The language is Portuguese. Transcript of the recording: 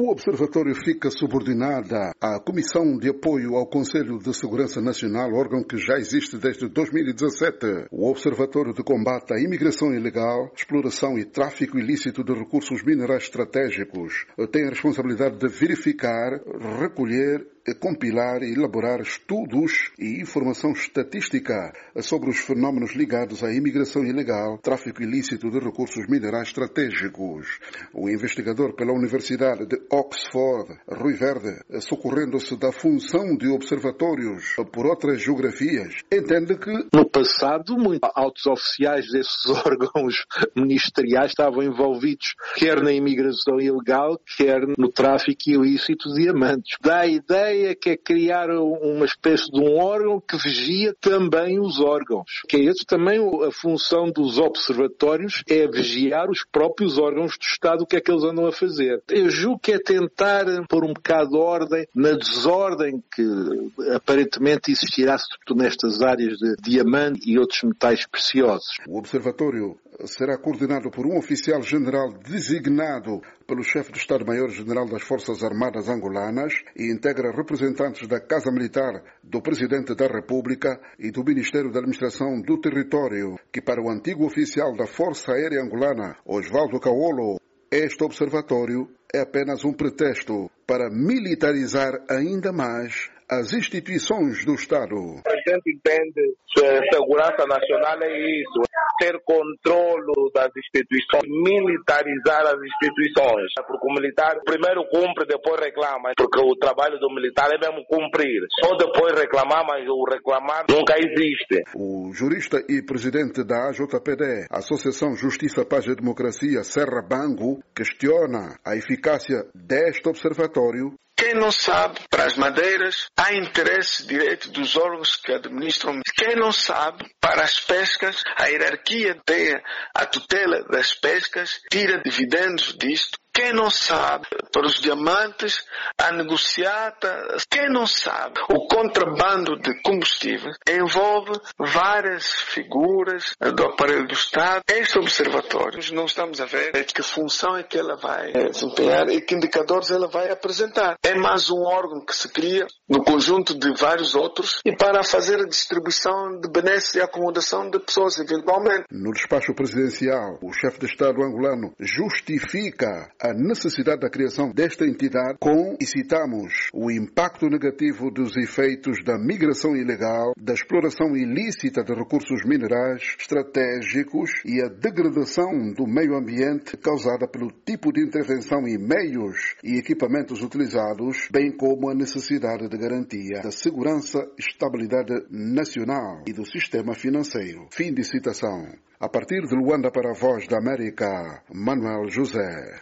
O Observatório fica subordinada à Comissão de Apoio ao Conselho de Segurança Nacional, órgão que já existe desde 2017. O Observatório de Combate à Imigração Ilegal, Exploração e Tráfico Ilícito de Recursos Minerais Estratégicos tem a responsabilidade de verificar, recolher compilar e elaborar estudos e informação estatística sobre os fenómenos ligados à imigração ilegal, tráfico ilícito de recursos minerais estratégicos. O investigador pela Universidade de Oxford, Rui Verde, socorrendo-se da função de observatórios por outras geografias, entende que no passado muitos altos oficiais desses órgãos ministeriais estavam envolvidos quer na imigração ilegal, quer no tráfico ilícito de diamantes. A ideia ideia que é criar uma espécie de um órgão que vigia também os órgãos. Que é isso também a função dos observatórios é vigiar os próprios órgãos do Estado, o que é que eles andam a fazer. Eu julgo que é tentar pôr um bocado de ordem na desordem que aparentemente existirá sobretudo nestas áreas de diamante e outros metais preciosos. O observatório será coordenado por um oficial general designado pelo chefe do Estado-Maior-General das Forças Armadas Angolanas e integra representantes da Casa Militar, do Presidente da República e do Ministério da Administração do Território, que para o antigo oficial da Força Aérea Angolana, Osvaldo Caolo, este observatório é apenas um pretexto para militarizar ainda mais as instituições do Estado. O presidente entende que segurança nacional é isso, ter controle das instituições, militarizar as instituições. Porque o militar primeiro cumpre, depois reclama, porque o trabalho do militar é mesmo cumprir. Só depois reclamar, mas o reclamar nunca existe. O jurista e presidente da AJPD, Associação Justiça, Paz e Democracia, Serra Bango, questiona a eficácia deste observatório quem não sabe, para as madeiras, há interesse direito dos órgãos que administram. Quem não sabe, para as pescas, a hierarquia tem a tutela das pescas, tira dividendos disto. Quem não sabe, para os diamantes, a negociata, quem não sabe, o contrabando de combustível envolve várias figuras do aparelho do Estado. Este observatório, não estamos a ver é que função é que ela vai desempenhar e que indicadores ela vai apresentar. É mais um órgão que se cria no conjunto de vários outros e para fazer a distribuição de benesses e acomodação de pessoas, eventualmente. No despacho presidencial, o chefe de Estado angolano justifica a necessidade da criação desta entidade com, e citamos, o impacto negativo dos efeitos da migração ilegal, da exploração ilícita de recursos minerais estratégicos e a degradação do meio ambiente causada pelo tipo de intervenção e meios e equipamentos utilizados, bem como a necessidade de garantia da segurança e estabilidade nacional e do sistema financeiro. Fim de citação. A partir de Luanda para a Voz da América, Manuel José.